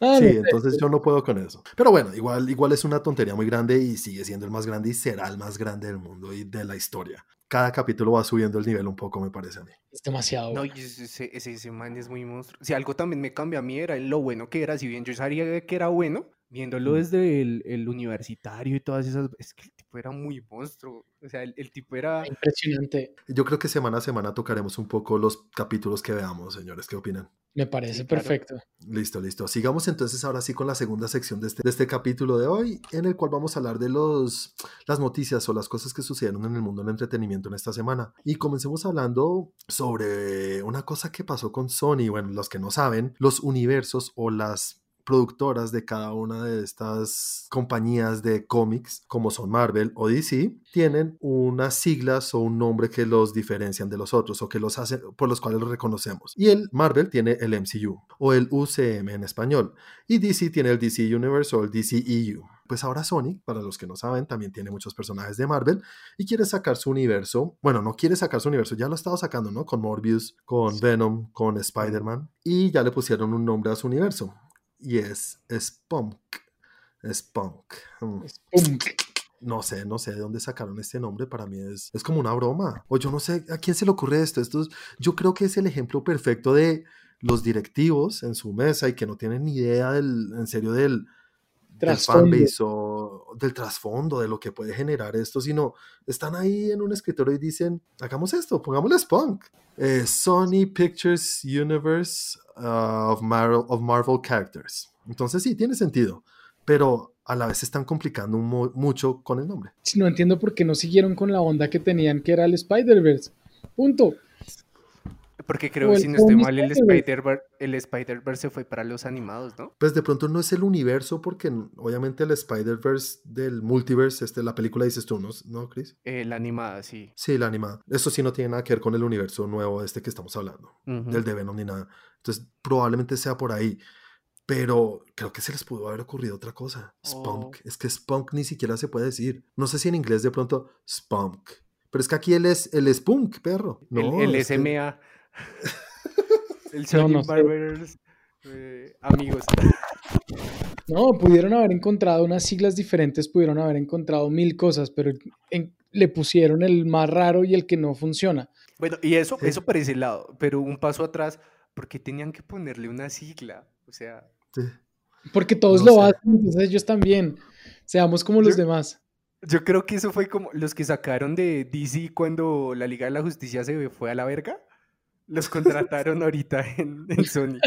Sí, entonces yo no puedo con eso. Pero bueno, igual, igual es una tontería muy grande y sigue siendo el más grande y será el más grande del mundo y de la historia cada capítulo va subiendo el nivel un poco, me parece a mí. Es demasiado. No, ese, ese, man es muy monstruo. Si algo también me cambia a mí era lo bueno que era, si bien yo sabía que era bueno, viéndolo desde el, el universitario y todas esas, es que el tipo era muy monstruo. O sea, el, tipo era... Impresionante. Yo creo que semana a semana tocaremos un poco los capítulos que veamos, señores. ¿Qué opinan? Me parece perfecto. Listo, listo. Sigamos entonces ahora sí con la segunda sección de este, de este capítulo de hoy, en el cual vamos a hablar de los, las noticias o las cosas que sucedieron en el mundo del entretenimiento en esta semana. Y comencemos hablando sobre una cosa que pasó con Sony. Bueno, los que no saben, los universos o las productoras de cada una de estas compañías de cómics, como son Marvel o DC, tienen unas siglas o un nombre que los diferencian de los otros o que los hacen por los cuales los reconocemos. Y el Marvel tiene el MCU o el UCM en español y DC tiene el DC Universe o el DCEU. Pues ahora Sony, para los que no saben, también tiene muchos personajes de Marvel y quiere sacar su universo. Bueno, no quiere sacar su universo, ya lo ha estado sacando, ¿no? Con Morbius, con Venom, con Spider-Man y ya le pusieron un nombre a su universo y es Spunk. Spunk. Mm. Spunk. No sé, no sé de dónde sacaron este nombre. Para mí es, es como una broma. O yo no sé a quién se le ocurre esto. esto yo creo que es el ejemplo perfecto de los directivos en su mesa y que no tienen ni idea del, en serio del, del fanbase o del trasfondo de lo que puede generar esto, sino están ahí en un escritorio y dicen, hagamos esto, pongámosle Spunk. Eh, Sony Pictures Universe uh, of, Marvel, of Marvel Characters. Entonces sí, tiene sentido, pero a la vez están complicando mucho con el nombre. No entiendo por qué no siguieron con la onda que tenían que era el Spider-Verse. Punto. Porque creo que si no estoy mal, el Spider-Verse el Spider se fue para los animados, ¿no? Pues de pronto no es el universo, porque obviamente el Spider-Verse del multiverse, este, la película dices tú, ¿no, ¿No Chris? Eh, la animada, sí. Sí, la animada. Eso sí no tiene nada que ver con el universo nuevo este que estamos hablando, del de Venom ni nada. Entonces probablemente sea por ahí. Pero creo que se les pudo haber ocurrido otra cosa. Spunk. Oh. Es que Spunk ni siquiera se puede decir. No sé si en inglés de pronto Spunk. Pero es que aquí él es el Spunk, perro. No, el, SMA. El Sony Barbers, eh, amigos. No, pudieron haber encontrado unas siglas diferentes, pudieron haber encontrado mil cosas, pero le pusieron el más raro y el que no funciona. Bueno, y eso, eso por ese lado, pero un paso atrás, porque tenían que ponerle una sigla? O sea. Porque todos lo hacen, entonces ellos también. Seamos como los demás. Yo creo que eso fue como los que sacaron de DC cuando la Liga de la Justicia se fue a la verga los contrataron ahorita en, Sony.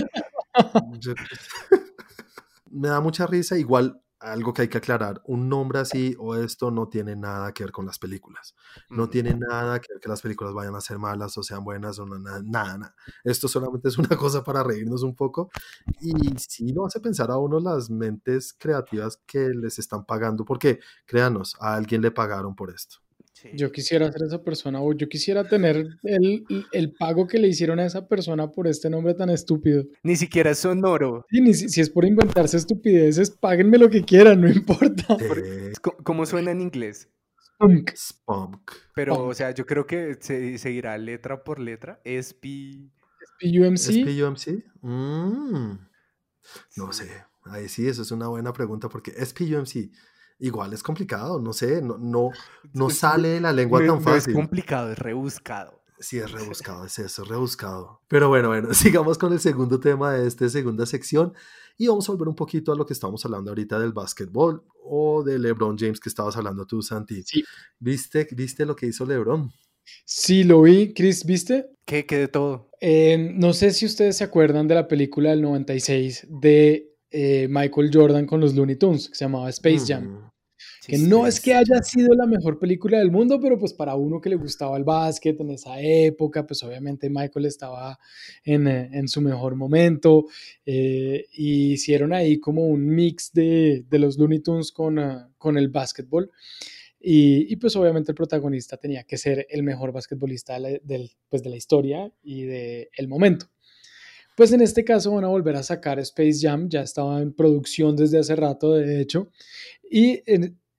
Me da mucha risa, igual algo que hay que aclarar, un nombre así o esto no tiene nada que ver con las películas. No tiene nada que ver que las películas vayan a ser malas o sean buenas o nada, nada, Esto solamente es una cosa para reírnos un poco y sí lo hace pensar a uno las mentes creativas que les están pagando, porque créanos, a alguien le pagaron por esto. Yo quisiera ser esa persona o yo quisiera tener el, el, pago que le hicieron a esa persona por este nombre tan estúpido. Ni siquiera es sonoro. Sí, ni si, es por inventarse estupideces, páguenme lo que quieran, no importa. ¿Cómo suena en inglés? Spunk. Spunk. Pero, o sea, yo creo que se seguirá letra por letra. SP... SPUMC. SPUMC. Mm. No sé. Ahí sí, eso es una buena pregunta porque SPUMC igual es complicado, no sé, no, no, no sale la lengua tan fácil. es complicado, es rebuscado. Sí, es rebuscado, es eso, es rebuscado. Pero bueno, bueno, sigamos con el segundo tema de esta segunda sección y vamos a volver un poquito a lo que estamos hablando ahorita del básquetbol o de LeBron James que estabas hablando tú, Santi. Sí. ¿Viste, ¿Viste lo que hizo LeBron? Sí, lo vi. Chris, ¿viste? ¿Qué? ¿Qué de todo? Eh, no sé si ustedes se acuerdan de la película del 96 de eh, Michael Jordan con los Looney Tunes, que se llamaba Space Jam. Que no es que haya sido la mejor película del mundo, pero pues para uno que le gustaba el básquet en esa época, pues obviamente Michael estaba en, eh, su mejor momento. Eh, y hicieron ahí como un mix de, los Looney Tunes con, ah, con el básquetbol. Y, pues obviamente el protagonista tenía que ser el mejor basquetbolista de pues de la historia y del el momento. Pues en este caso van a volver a sacar Space Jam, ya estaba en producción desde hace rato, de hecho, y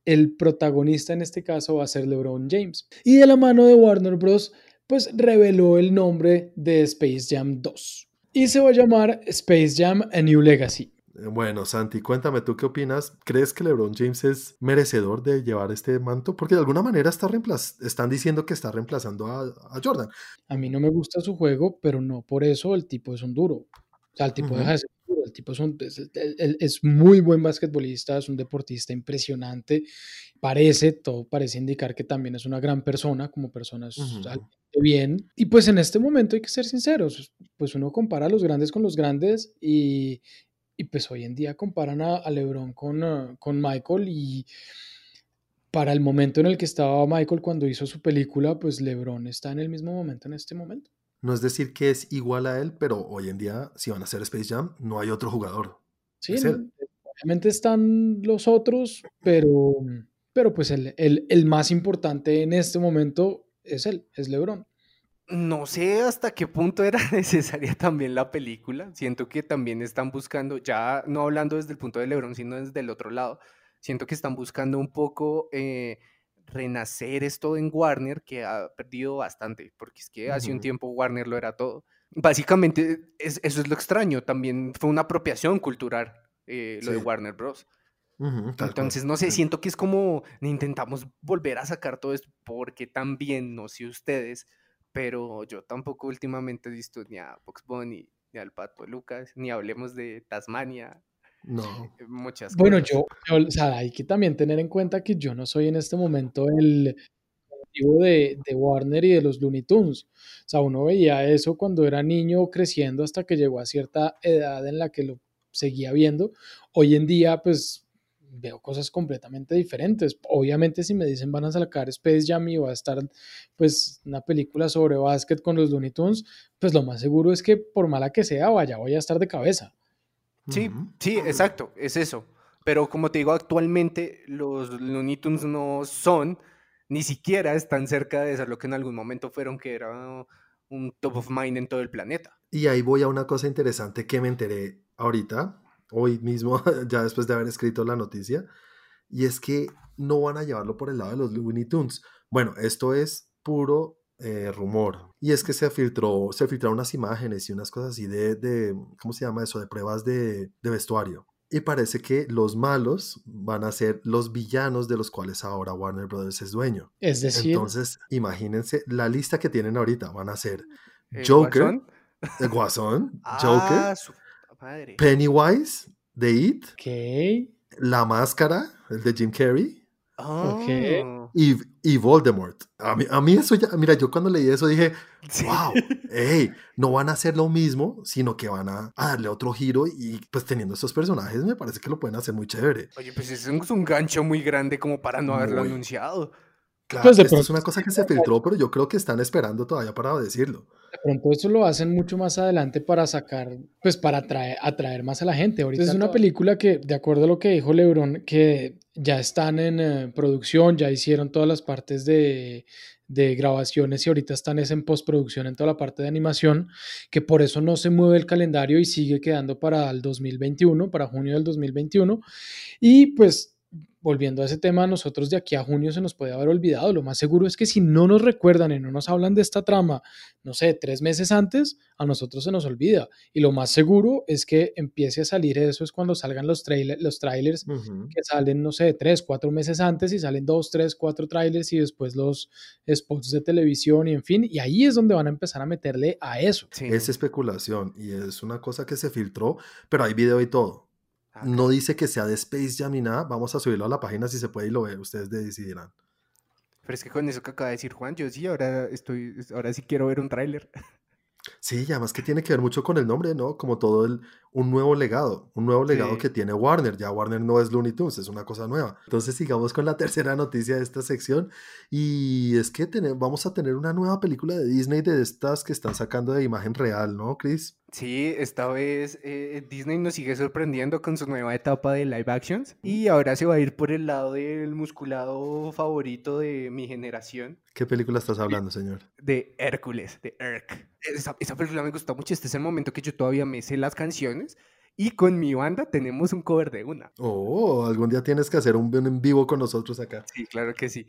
el protagonista en este caso va a ser LeBron James. Y de la mano de Warner Bros., pues reveló el nombre de Space Jam 2. Y se va a llamar Space Jam A New Legacy. Eh, bueno, Santi, cuéntame tú qué opinas. ¿Crees que LeBron James es merecedor de llevar este manto? Porque de alguna manera está están diciendo que está reemplazando a, Jordan. A mí no me gusta su juego, pero no por eso el tipo es un duro. O sea, el tipo deja de ser tipo es, un, es, muy buen basquetbolista, es un deportista impresionante. Parece, todo parece indicar que también es una gran persona, como persona es bien. Y pues en este momento hay que ser sinceros. Pues uno compara a los grandes con los grandes y, y pues hoy en día comparan a, LeBron con, ah, con Michael y para el momento en el que estaba Michael cuando hizo su película, pues LeBron está en el mismo momento en este momento. No es decir que es igual a él, pero hoy en día, si van a hacer Space Jam, no hay otro jugador. Sí, obviamente están los otros, pero, pero pues el, el, el, más importante en este momento es él, es LeBron. No sé hasta qué punto era necesaria también la película. Siento que también están buscando, ya no hablando desde el punto de Lebron, sino desde el otro lado, siento que están buscando un poco eh, renacer esto en Warner, que ha perdido bastante, porque es que hace un tiempo Warner lo era todo. Básicamente, eso es lo extraño, también fue una apropiación cultural eh, lo de Warner Bros. Entonces, no sé, siento que es como intentamos volver a sacar todo esto, porque también, no sé ustedes, pero yo tampoco últimamente he visto ni a Fox Bunny, ni al Pato Lucas, ni hablemos de Tasmania. No. Eh, muchas bueno, yo, o sea, hay que también tener en cuenta que yo no soy en este momento el de, de Warner y de los Looney Tunes. O sea, uno veía eso cuando era niño creciendo hasta que llegó a cierta edad en la que lo seguía viendo. Hoy en día, pues veo cosas completamente diferentes. Obviamente si me dicen van a sacar Space Jam y va a estar pues una película sobre básquet con los Looney Tunes, pues lo más seguro es que por mala que sea, vaya, voy a estar de cabeza. Sí, sí, exacto, es eso. Pero como te digo, actualmente los Looney Tunes no son, ni siquiera están cerca de ser lo que en algún momento fueron, que era un top of mind en todo el planeta. Y ahí voy a una cosa interesante que me enteré ahorita, hoy mismo, ya después de haber escrito la noticia, y es que no van a llevarlo por el lado de los Looney Tunes. Bueno, esto es puro eh, rumor. Y es que se filtró, se filtraron unas imágenes y unas cosas así de, de ¿cómo se llama eso? De pruebas de, de, vestuario. Y parece que los malos van a ser los villanos de los cuales ahora Warner Brothers es dueño. Es decir. Entonces, imagínense la lista que tienen ahorita. Van a ser Joker, el Guasón, Joker, ah, Pennywise de It. La Máscara, el de Jim Carrey. Oh. Y, y, Voldemort. A mí, a mí, eso ya, mira, yo cuando leí eso dije, wow, hey, no van a hacer lo mismo, sino que van a, darle otro giro y pues teniendo estos personajes me parece que lo pueden hacer muy chévere. Oye, pues es un, gancho muy grande como para no haberlo anunciado. Claro, pues esto es una cosa que se filtró, pero yo creo que están esperando todavía para decirlo. De pronto eso lo hacen mucho más adelante para sacar, pues para atraer, atraer más a la gente. Ahorita es una película que, de acuerdo a lo que dijo Lebron, que ya están en eh, producción, ya hicieron todas las partes de, de grabaciones y ahorita están es en postproducción en toda la parte de animación, que por eso no se mueve el calendario y sigue quedando para el 2021, para junio del 2021. Y pues volviendo a ese tema, nosotros de aquí a junio se nos puede haber olvidado. Lo más seguro es que si no nos recuerdan y no nos hablan de esta trama, no sé, tres meses antes, a nosotros se nos olvida. Y lo más seguro es que empiece a salir eso es cuando salgan los, trailer, los trailers que salen, no sé, tres, cuatro meses antes y salen dos, tres, cuatro trailers y después los spots de televisión y en fin. Y ahí es donde van a empezar a meterle a eso. Es especulación y es una cosa que se filtró, pero hay video y todo. Ah, no dice que sea de Space Jam ni nada. Vamos a subirlo a la página si se puede y lo ve. Ustedes decidirán. Pero es que con eso que acaba de decir Juan, yo sí, ahora estoy, ahora sí quiero ver un tráiler. Sí, además que tiene que ver mucho con el nombre, ¿no? Como todo el, un nuevo legado, un nuevo legado que tiene Warner. Ya Warner no es Looney Tunes, es una cosa nueva. Entonces sigamos con la tercera noticia de esta sección y es que vamos a tener una nueva película de Disney de estas que están sacando de imagen real, ¿no, Chris? Sí, esta vez eh, Disney nos sigue sorprendiendo con su nueva etapa de live actions y ahora se va a ir por el lado del musculado favorito de mi generación. ¿Qué película estás hablando, señor? De Hércules, de Herc. Esa, esa película me gustó mucho. Este es el momento que yo todavía me sé las canciones y con mi banda tenemos un cover de una. Oh, algún día tienes que hacer un en vivo con nosotros acá. Sí, claro que sí.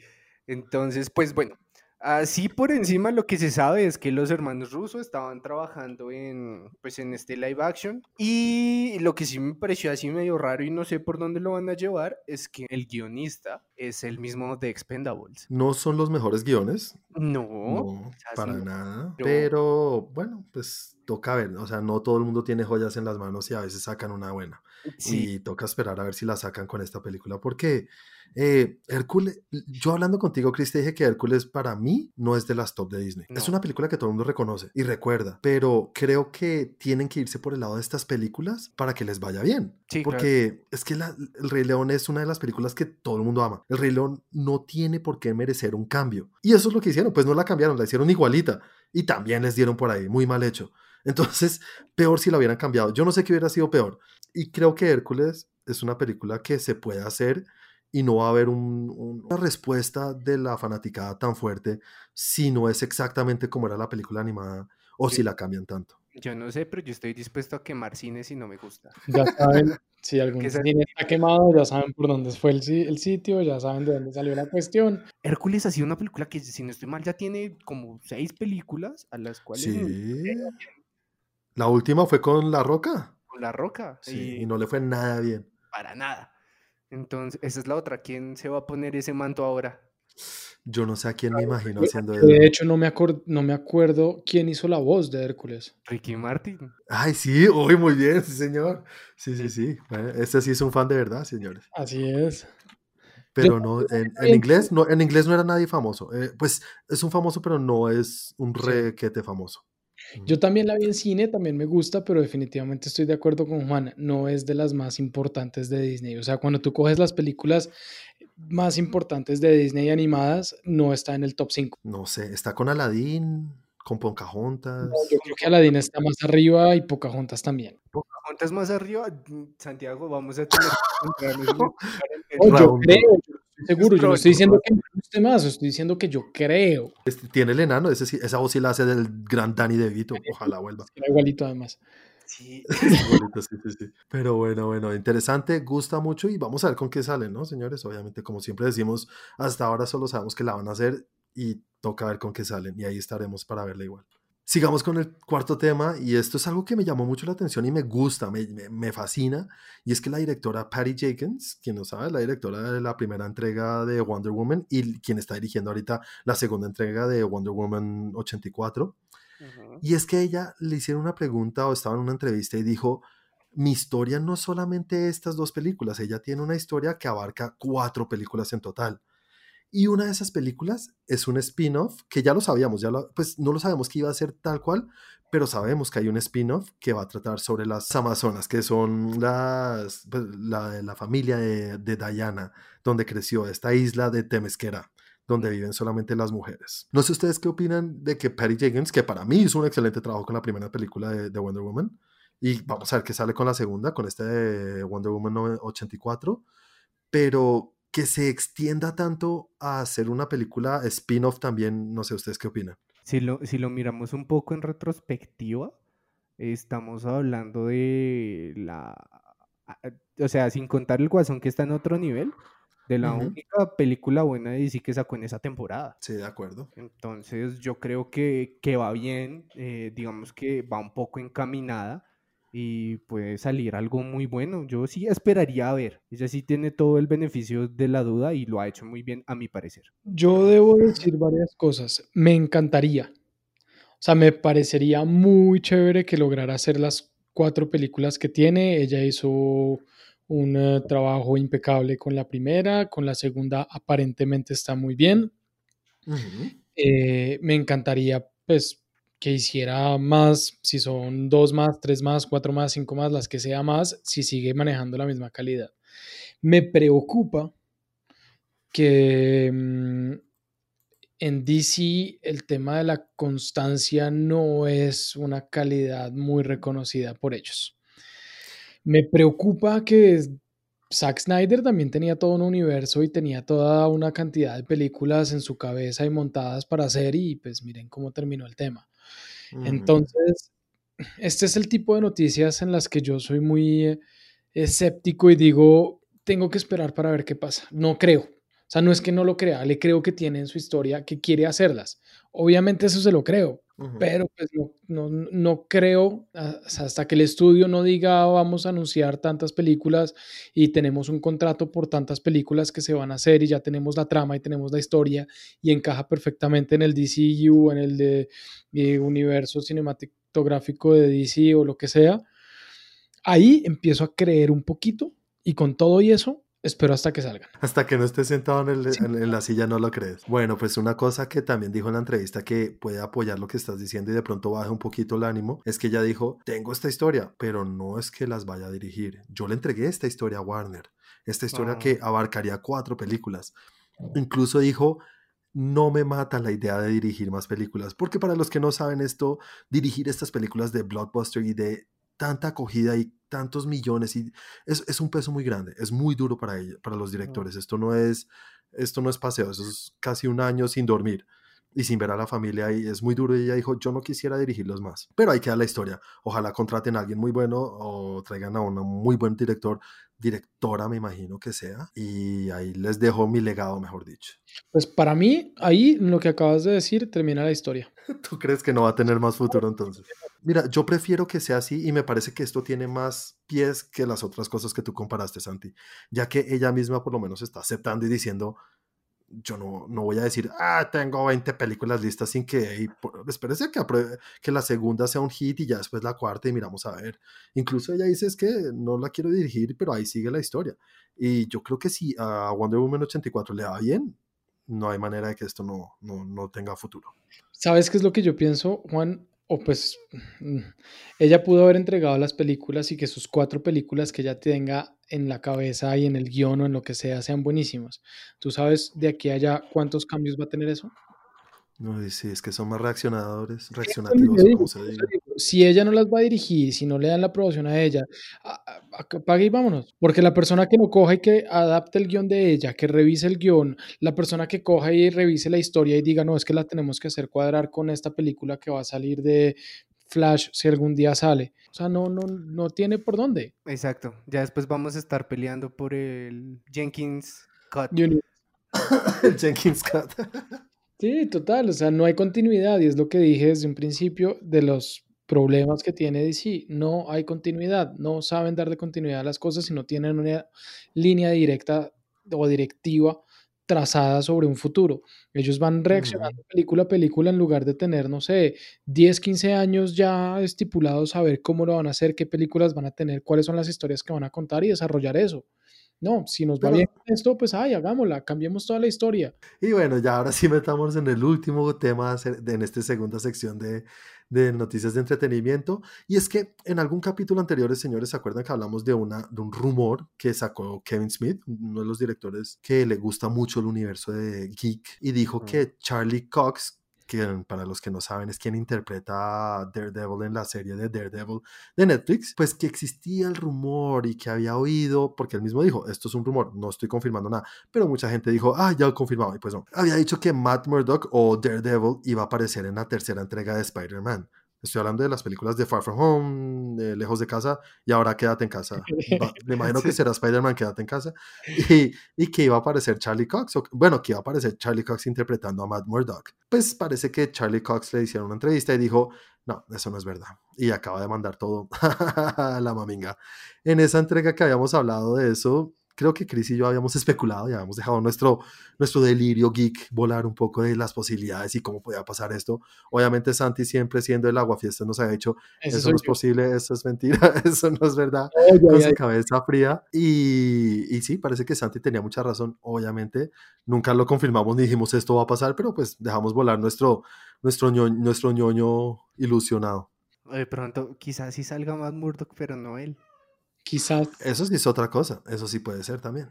Entonces, pues bueno, Así por encima lo que se sabe es que los hermanos rusos estaban trabajando en, pues en este live action y lo que sí me pareció así medio raro y no sé por dónde lo van a llevar es que el guionista es el mismo de Expendables. ¿No son los mejores guiones? No, para nada. Pero bueno, pues toca ver, o sea, no todo el mundo tiene joyas en las manos y a veces sacan una buena. Y toca esperar a ver si la sacan con esta película porque eh, Hércules, yo hablando contigo, Chris, te dije que Hércules para mí no es de las top de Disney. Es una película que todo el mundo reconoce y recuerda, pero creo que tienen que irse por el lado de estas películas para que les vaya bien. porque es que El Rey León es una de las películas que todo el mundo ama. El Rey León no tiene por qué merecer un cambio. Y eso es lo que hicieron, pues no la cambiaron, la hicieron igualita y también les dieron por ahí, muy mal hecho. Entonces, peor si la hubieran cambiado. Yo no sé qué hubiera sido peor. Y creo que Hércules es una película que se puede hacer y no va a haber una respuesta de la fanaticada tan fuerte si no es exactamente como era la película animada o si la cambian tanto. Yo no sé, pero yo estoy dispuesto a quemar cine si no me gusta. Ya saben, si algún cine está quemado, ya saben por dónde fue el, el, sitio, ya saben de dónde salió la cuestión. Hércules ha sido una película que, si no estoy mal, ya tiene como seis películas a las cuales... Sí. La última fue con La Roca. Con La Roca. Sí, y no le fue nada bien. Para nada. Entonces, esa es la otra. ¿Quién se va a poner ese manto ahora? Yo no sé a quién me imagino haciendo eso. De hecho, no me, no me acuerdo quién hizo la voz de Hércules. Ricky Martin. Ay, sí, uy, muy bien, sí, señor. Sí, sí, sí. este sí es un fan de verdad, señores. Así es. Pero no, en, inglés, no, en inglés no era nadie famoso. Eh, pues es un famoso, pero no es un requete famoso. Yo también la vi en cine, también me gusta, pero definitivamente estoy de acuerdo con Juan, no es de las más importantes de Disney. O sea, cuando tú coges las películas más importantes de Disney animadas, no está en el top 5. No sé, está con Aladdin, con Pocahontas. yo creo que Aladdin está más arriba y Pocahontas también. Pocahontas más arriba, Santiago, vamos a tener yo creo, seguro, yo no estoy diciendo que me guste más, estoy diciendo que yo creo. Este, tiene el enano, ese, esa voz sí la hace del gran Danny DeVito, ojalá vuelva. Era igualito además. Sí. igualito, sí, sí, sí. Pero bueno, bueno, interesante, gusta mucho y vamos a ver con qué sale, ¿no, señores? Obviamente, como siempre decimos, hasta ahora solo sabemos que la van a hacer y toca ver con qué salen y ahí estaremos para verla igual. Sigamos con el cuarto tema y esto es algo que me llamó mucho la atención y me gusta, me, me, fascina y es que la directora Patty Jenkins, quien no sabe, la directora de la primera entrega de Wonder Woman y quien está dirigiendo ahorita la segunda entrega de Wonder Woman 84, y es que ella le hicieron una pregunta o estaba en una entrevista y dijo, mi historia no solamente estas dos películas, ella tiene una historia que abarca cuatro películas en total. Y una de esas películas es un spin-off que ya lo sabíamos, ya pues no lo sabemos que iba a ser tal cual, pero sabemos que hay un spin-off que va a tratar sobre las Amazonas, que son las, pues, la, la familia de, de, Diana, donde creció esta isla de Temesquera, donde viven solamente las mujeres. No sé ustedes qué opinan de que Patty Jenkins, que para mí hizo un excelente trabajo con la primera película de, Wonder Woman, y vamos a ver qué sale con la segunda, con este Wonder Woman 84, pero que se extienda tanto a hacer una película spin-off también, no sé ustedes qué opinan. Si lo, si lo miramos un poco en retrospectiva, estamos hablando de la... O sea, sin contar el guasón que está en otro nivel, de la única película buena de DC que sacó en esa temporada. Sí, de acuerdo. Entonces yo creo que, que va bien, eh, digamos que va un poco encaminada y puede salir algo muy bueno. Yo sí esperaría a ver. Ella sí tiene todo el beneficio de la duda y lo ha hecho muy bien a mi parecer. Yo debo decir varias cosas. Me encantaría. O sea, me parecería muy chévere que lograra hacer las cuatro películas que tiene. Ella hizo un eh, trabajo impecable con la primera, con la segunda aparentemente está muy bien. Eh, me encantaría pues que hiciera más, si son dos más, tres más, cuatro más, cinco más, las que sea más, si sigue manejando la misma calidad. Me preocupa que mm, en DC el tema de la constancia no es una calidad muy reconocida por ellos. Me preocupa que Zack Snyder también tenía todo un universo y tenía toda una cantidad de películas en su cabeza y montadas para hacer y pues miren cómo terminó el tema. Entonces, este es el tipo de noticias en las que yo soy muy eh, escéptico y digo, tengo que esperar para ver qué pasa. No creo. O sea, no es que no lo crea, le creo que tiene en su historia que quiere hacerlas. Obviamente eso se lo creo, pero pues no, no, creo hasta que el estudio no diga vamos a anunciar tantas películas y tenemos un contrato por tantas películas que se van a hacer y ya tenemos la trama y tenemos la historia y encaja perfectamente en el DCU, en el de, de universo cinematográfico de DC o lo que sea. Ahí empiezo a creer un poquito y con todo y eso Espero hasta que salgan. Hasta que no estés sentado en, la silla no lo crees. Bueno, pues una cosa que también dijo en la entrevista que puede apoyar lo que estás diciendo y de pronto baje un poquito el ánimo, es que ella dijo, tengo esta historia, pero no es que las vaya a dirigir. Yo le entregué esta historia a Warner, esta historia que ah. abarcaría cuatro películas. Incluso dijo, no me mata la idea de dirigir más películas, porque para los que no saben esto, dirigir estas películas de blockbuster y de tanta acogida y tantos millones y es, es, un peso muy grande, es muy duro para ella, para los directores. Esto no es esto no es paseo, eso es casi un año sin dormir y sin ver a la familia y es muy duro y ella dijo, yo no quisiera dirigirlos más, pero ahí queda la historia. Ojalá contraten a alguien muy bueno o traigan a un muy buen director, directora me imagino que sea, y ahí les dejo mi legado, mejor dicho. Pues para mí, ahí lo que acabas de decir termina la historia. ¿Tú crees que no va a tener más futuro entonces? Mira, yo prefiero que sea así y me parece que esto tiene más pies que las otras cosas que tú comparaste, Santi, ya que ella misma por lo menos está aceptando y diciendo, yo no, no voy a decir, ah, tengo 20 películas listas sin que, espérese que, que la segunda sea un hit y ya después la cuarta y miramos a ver. Incluso ella dice es que no la quiero dirigir, pero ahí sigue la historia. Y yo creo que si a Wonder Woman 84 le va bien, no hay manera de que esto no, no, no tenga futuro. ¿Sabes qué es lo que yo pienso, Juan? o pues ella pudo haber entregado las películas y que sus cuatro películas que ella tenga en la cabeza y en el guion o en lo que sea sean buenísimas. ¿Tú sabes de aquí a allá cuántos cambios va a tener eso? No, sí, es que son más reaccionadores, reaccionativos, como se diga si ella no las va a dirigir, si no le dan la aprobación a ella, apague y vámonos. Porque la persona que no coja y que adapte el guion de ella, que revise el guion, la persona que coja y revise la historia y diga, no, es que la tenemos que hacer cuadrar con esta película que va a salir de Flash si algún día sale. O sea, no, no, no tiene por dónde. Exacto. Ya después vamos a estar peleando por el Jenkins Cut. el Jenkins Cut. Sí, total, o sea, no hay continuidad y es lo que dije desde un principio de los problemas que tiene DC. No hay continuidad, no saben darle continuidad a las cosas y no tienen una línea directa o directiva trazada sobre un futuro. Ellos van reaccionando película a película en lugar de tener, no sé, 10, 15 años ya estipulados a ver cómo lo van a hacer, qué películas van a tener, cuáles son las historias que van a contar y desarrollar eso. No, si nos va bien esto, pues ay, hagámosla, cambiemos toda la historia. Y bueno, ya ahora sí metamos en el último tema, en esta segunda sección de, de noticias de entretenimiento. Y es que en algún capítulo anterior, señores, ¿se acuerdan que hablamos de, una, de un rumor que sacó Kevin Smith, uno de los directores que le gusta mucho el universo de Geek, y dijo que Charlie Cox, que para los que no saben es quien interpreta a Daredevil en la serie de Daredevil de Netflix, pues que existía el rumor y que había oído, porque él mismo dijo, esto es un rumor, no estoy confirmando nada, pero mucha gente dijo, ah, ya lo confirmado, y pues no, había dicho que Matt Murdock o Daredevil iba a aparecer en la tercera entrega de Spider-Man. Estoy hablando de las películas de Far From Home, Lejos de Casa, y ahora Quédate en Casa. Me imagino que será Spider-Man Quédate en Casa. Y, y, que iba a aparecer Charlie Cox, bueno, que iba a aparecer Charlie Cox interpretando a Matt Murdock. Pues parece que Charlie Cox le hicieron una entrevista y dijo, no, eso no es verdad. Y acaba de mandar todo a la maminga. En esa entrega que habíamos hablado de eso, creo que Chris y yo habíamos especulado y habíamos dejado nuestro, nuestro delirio geek volar un poco de las posibilidades y cómo podía pasar esto. Obviamente Santi siempre siendo el aguafiestas nos ha dicho, eso, no es posible, eso es mentira, eso no es verdad, con su cabeza fría. Y, y sí, parece que Santi tenía mucha razón, obviamente. Nunca lo confirmamos ni dijimos esto va a pasar, pero pues dejamos volar nuestro, nuestro, ñoño, nuestro ñoño ilusionado. De pronto, quizás sí salga más Murdoch, pero no él. Quizás. Eso sí es otra cosa, eso sí puede ser también.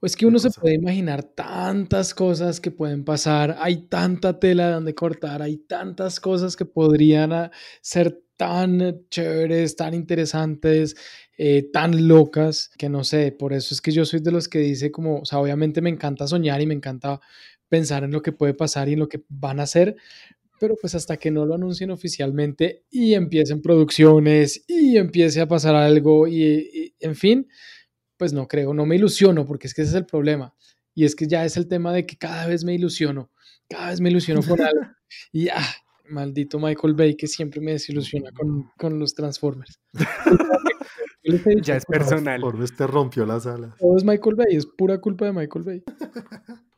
O es que uno se puede imaginar tantas cosas que pueden pasar, hay tanta tela de donde cortar, hay tantas cosas que podrían ah, ser tan chéveres, tan interesantes, eh, tan locas, que no sé, por eso es que yo soy de los que dice como, o sea, obviamente me encanta soñar y me encanta pensar en lo que puede pasar y en lo que van a hacer, pero pues hasta que no lo anuncien oficialmente y empiecen producciones y empiece a pasar algo y, en fin, pues no creo, no me ilusiono porque es que ese es el problema y es que ya es el tema de que cada vez me ilusiono, cada vez me ilusiono con algo y ah, maldito Michael Bay que siempre me desilusiona con, con los Transformers. ya es personal. Por este rompió la sala. Todo es Michael Bay, es pura culpa de Michael Bay.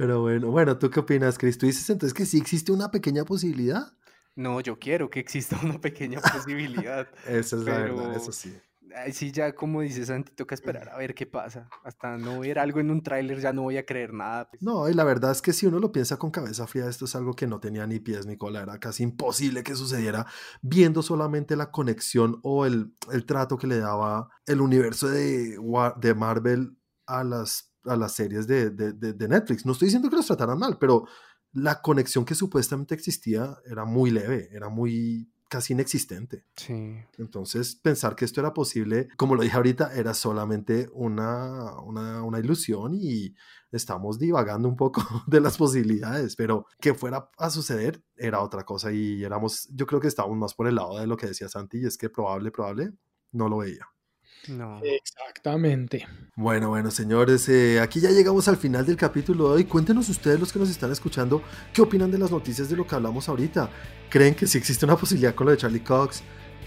Pero bueno, bueno, ¿tú qué opinas, Chris? ¿Tú dices entonces que sí existe una pequeña posibilidad? No, yo quiero que exista una pequeña posibilidad. eso es la verdad, eso sí. Ahí sí, ya como dices Santi, toca esperar a ver qué pasa. Hasta no ver algo en un tráiler ya no voy a creer nada. Pues. No, y la verdad es que si uno lo piensa con cabeza fría, esto es algo que no tenía ni pies ni cola. Era casi imposible que sucediera viendo solamente la conexión o el, el trato que le daba el universo de, de Marvel a las a las series de, de, Netflix. No estoy diciendo que los trataran mal, pero la conexión que supuestamente existía era muy leve, era muy casi inexistente. Sí. Entonces, pensar que esto era posible, como lo dije ahorita, era solamente una, una, una, ilusión y estamos divagando un poco de las posibilidades, pero que fuera a suceder era otra cosa y éramos, yo creo que estábamos más por el lado de lo que decía Santi y es que probable, probable, no lo veía. No. Exactamente. Bueno, bueno, señores, eh, aquí ya llegamos al final del capítulo de hoy. Cuéntenos ustedes, los que nos están escuchando, qué opinan de las noticias de lo que hablamos ahorita. ¿Creen que sí existe una posibilidad con lo de Charlie Cox?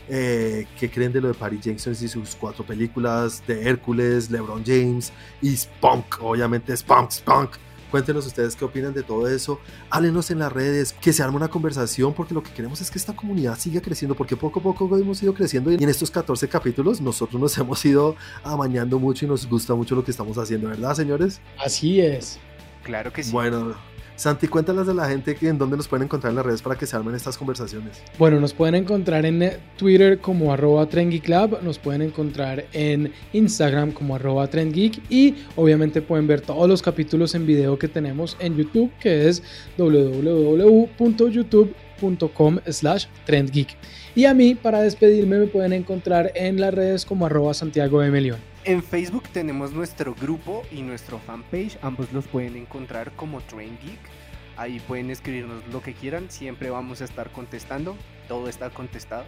Eh, ¿Qué creen de lo de Paris Jackson y sus cuatro películas? De Hércules, LeBron James y Spunk, obviamente Spunk, Spunk. Cuéntenos ustedes qué opinan de todo eso. Háblenos en las redes, que se arme una conversación, porque lo que queremos es que esta comunidad siga creciendo, porque poco a poco hemos ido creciendo y en estos 14 capítulos nosotros nos hemos ido amañando mucho y nos gusta mucho lo que estamos haciendo, ¿verdad, señores? Así es. Claro que sí. Bueno, Santi, cuéntanos a la gente en dónde nos pueden encontrar en las redes para que se armen estas conversaciones. Bueno, nos pueden encontrar en Twitter como arroba Club, nos pueden encontrar en Instagram como arroba trendgeek y obviamente pueden ver todos los capítulos en video que tenemos en YouTube que es www.youtube.com slash trendgeek. Y a mí, para despedirme, me pueden encontrar en las redes como arroba Santiago de Melión. En Facebook tenemos nuestro grupo y nuestro fanpage, ambos los pueden encontrar como Train Geek. Ahí pueden escribirnos lo que quieran, siempre vamos a estar contestando, todo está contestado.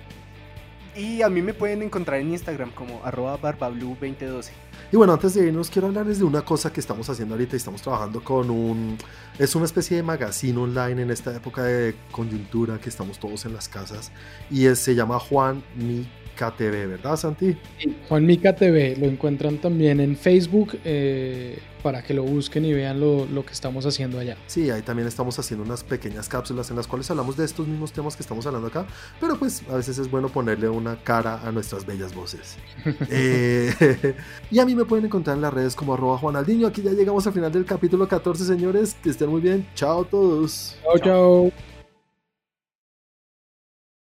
Y a mí me pueden encontrar en Instagram como arroba barbablu2012. Y bueno, antes de irnos, quiero hablarles de una cosa que estamos haciendo ahorita. Estamos trabajando con un... Es una especie de magazine online en esta época de coyuntura que estamos todos en las casas. Y se llama Juan Mi KTV, ¿verdad, Santi? Sí, Juan Mica TV, lo encuentran también en Facebook eh, para que lo busquen y vean lo, lo, que estamos haciendo allá. Sí, ahí también estamos haciendo unas pequeñas cápsulas en las cuales hablamos de estos mismos temas que estamos hablando acá, pero pues a veces es bueno ponerle una cara a nuestras bellas voces. Eh, y a mí me pueden encontrar en las redes como arroba Juanaldiño. Aquí ya llegamos al final del capítulo 14, señores. Que estén muy bien. Chao a todos. chao. chao.